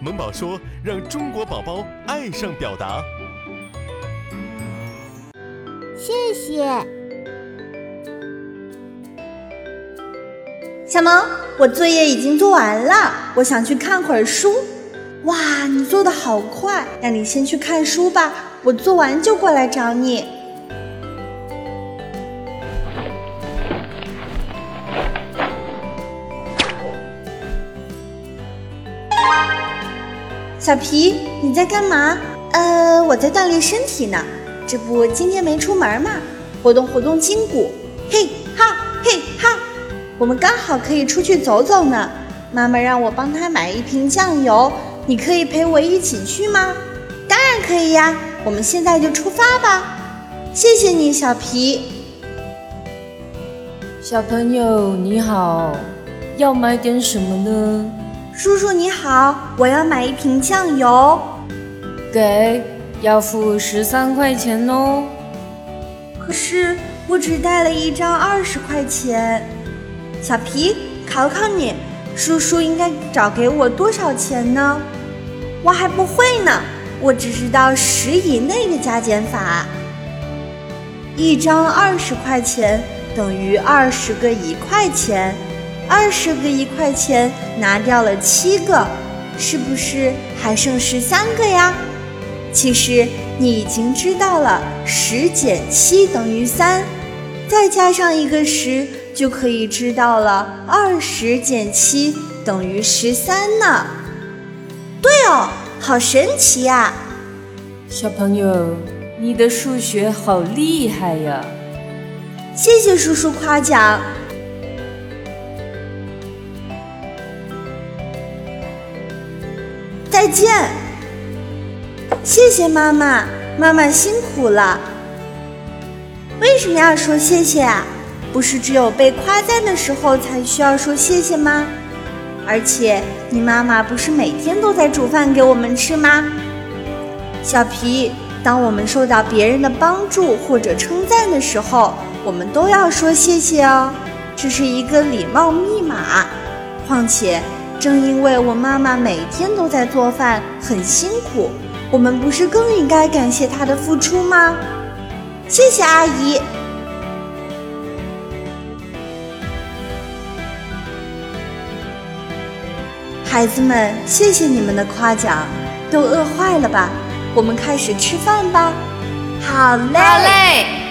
萌宝说：“让中国宝宝爱上表达。”谢谢，小萌，我作业已经做完了，我想去看会儿书。哇，你做的好快，那你先去看书吧，我做完就过来找你。小皮，你在干嘛？呃，我在锻炼身体呢。这不，今天没出门嘛，活动活动筋骨。嘿哈，嘿哈，我们刚好可以出去走走呢。妈妈让我帮她买一瓶酱油，你可以陪我一起去吗？当然可以呀，我们现在就出发吧。谢谢你，小皮。小朋友你好，要买点什么呢？叔叔你好，我要买一瓶酱油。给。要付十三块钱哦，可是我只带了一张二十块钱。小皮，考考你，叔叔应该找给我多少钱呢？我还不会呢，我只知道十以内的加减法。一张二十块钱等于二十个一块钱，二十个一块钱拿掉了七个，是不是还剩十三个呀？其实你已经知道了，十减七等于三，再加上一个十，就可以知道了二十减七等于十三呢。对哦，好神奇呀！小朋友，你的数学好厉害呀！谢谢叔叔夸奖。再见。谢谢妈妈，妈妈辛苦了。为什么要说谢谢啊？不是只有被夸赞的时候才需要说谢谢吗？而且你妈妈不是每天都在煮饭给我们吃吗？小皮，当我们受到别人的帮助或者称赞的时候，我们都要说谢谢哦，这是一个礼貌密码。况且，正因为我妈妈每天都在做饭，很辛苦。我们不是更应该感谢她的付出吗？谢谢阿姨，孩子们，谢谢你们的夸奖。都饿坏了吧？我们开始吃饭吧。好嘞。好嘞。